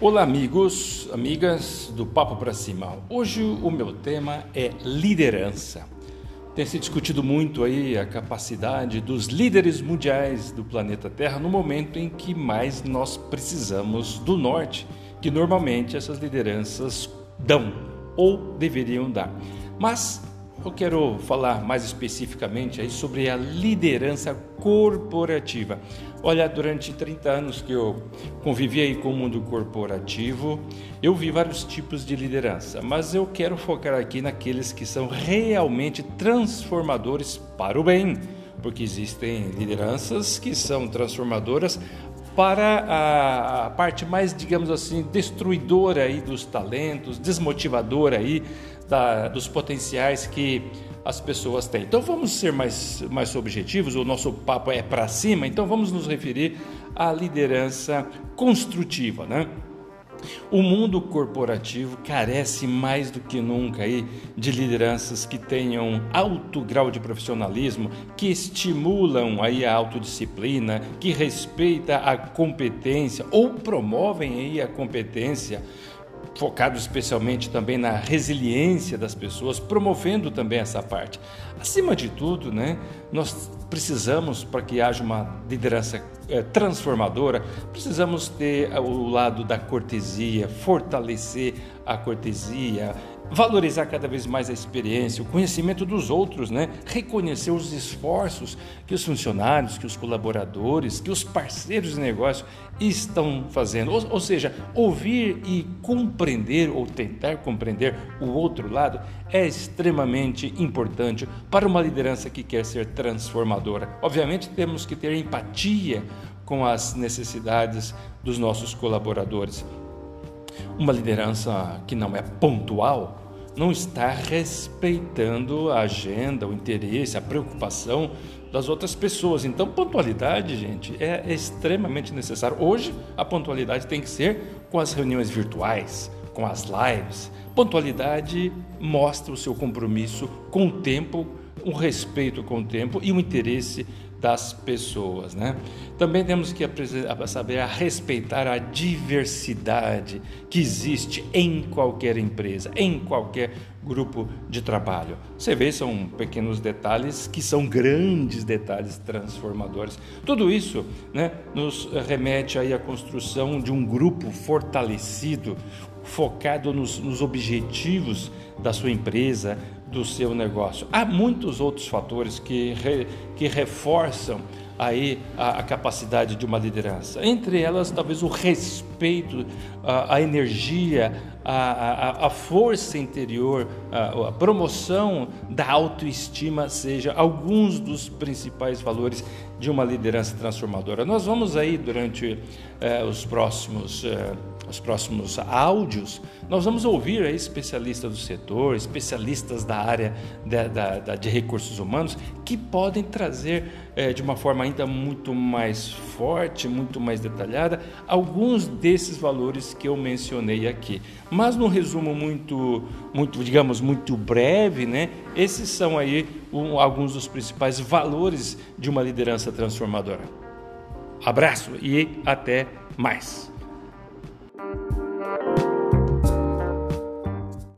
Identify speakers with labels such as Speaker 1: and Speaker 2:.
Speaker 1: Olá, amigos, amigas do Papo para Cima. Hoje o meu tema é liderança. Tem se discutido muito aí a capacidade dos líderes mundiais do planeta Terra no momento em que mais nós precisamos do norte, que normalmente essas lideranças dão ou deveriam dar. Mas eu quero falar mais especificamente aí sobre a liderança corporativa. Olha, durante 30 anos que eu convivi aí com o mundo corporativo, eu vi vários tipos de liderança, mas eu quero focar aqui naqueles que são realmente transformadores para o bem, porque existem lideranças que são transformadoras para a parte mais, digamos assim, destruidora aí dos talentos, desmotivadora aí da, dos potenciais que as pessoas têm. Então vamos ser mais, mais objetivos, o nosso papo é para cima, então vamos nos referir à liderança construtiva, né? O mundo corporativo carece mais do que nunca aí de lideranças que tenham alto grau de profissionalismo, que estimulam aí a autodisciplina, que respeita a competência ou promovem aí a competência focado especialmente também na resiliência das pessoas, promovendo também essa parte. Acima de tudo, né, nós precisamos, para que haja uma liderança é, transformadora, precisamos ter o lado da cortesia, fortalecer a cortesia, valorizar cada vez mais a experiência, o conhecimento dos outros, né? reconhecer os esforços que os funcionários, que os colaboradores, que os parceiros de negócio estão fazendo. Ou, ou seja, ouvir e compreender ou tentar compreender o outro lado é extremamente importante para uma liderança que quer ser transformadora. Obviamente, temos que ter empatia com as necessidades dos nossos colaboradores. Uma liderança que não é pontual não está respeitando a agenda, o interesse, a preocupação das outras pessoas. Então, pontualidade, gente, é extremamente necessário. Hoje, a pontualidade tem que ser com as reuniões virtuais, com as lives. Pontualidade mostra o seu compromisso com o tempo, um respeito com o tempo e um interesse das pessoas. Né? Também temos que saber a respeitar a diversidade que existe em qualquer empresa, em qualquer grupo de trabalho. Você vê, são pequenos detalhes que são grandes detalhes transformadores. Tudo isso né, nos remete aí à construção de um grupo fortalecido, focado nos, nos objetivos da sua empresa, do seu negócio. Há muitos outros fatores que, re, que reforçam aí a, a, capacidade de uma liderança. Entre elas, talvez o respeito, a, a energia, a, a, força interior, a, promoção da autoestima seja alguns dos principais valores de uma liderança transformadora. Nós vamos aí durante eh, os próximos eh, os próximos áudios, nós vamos ouvir aí especialistas do setor, especialistas da área de, da, de recursos humanos, que podem trazer é, de uma forma ainda muito mais forte, muito mais detalhada, alguns desses valores que eu mencionei aqui. Mas num resumo muito, muito digamos, muito breve, né? Esses são aí um, alguns dos principais valores de uma liderança transformadora. Abraço e até mais.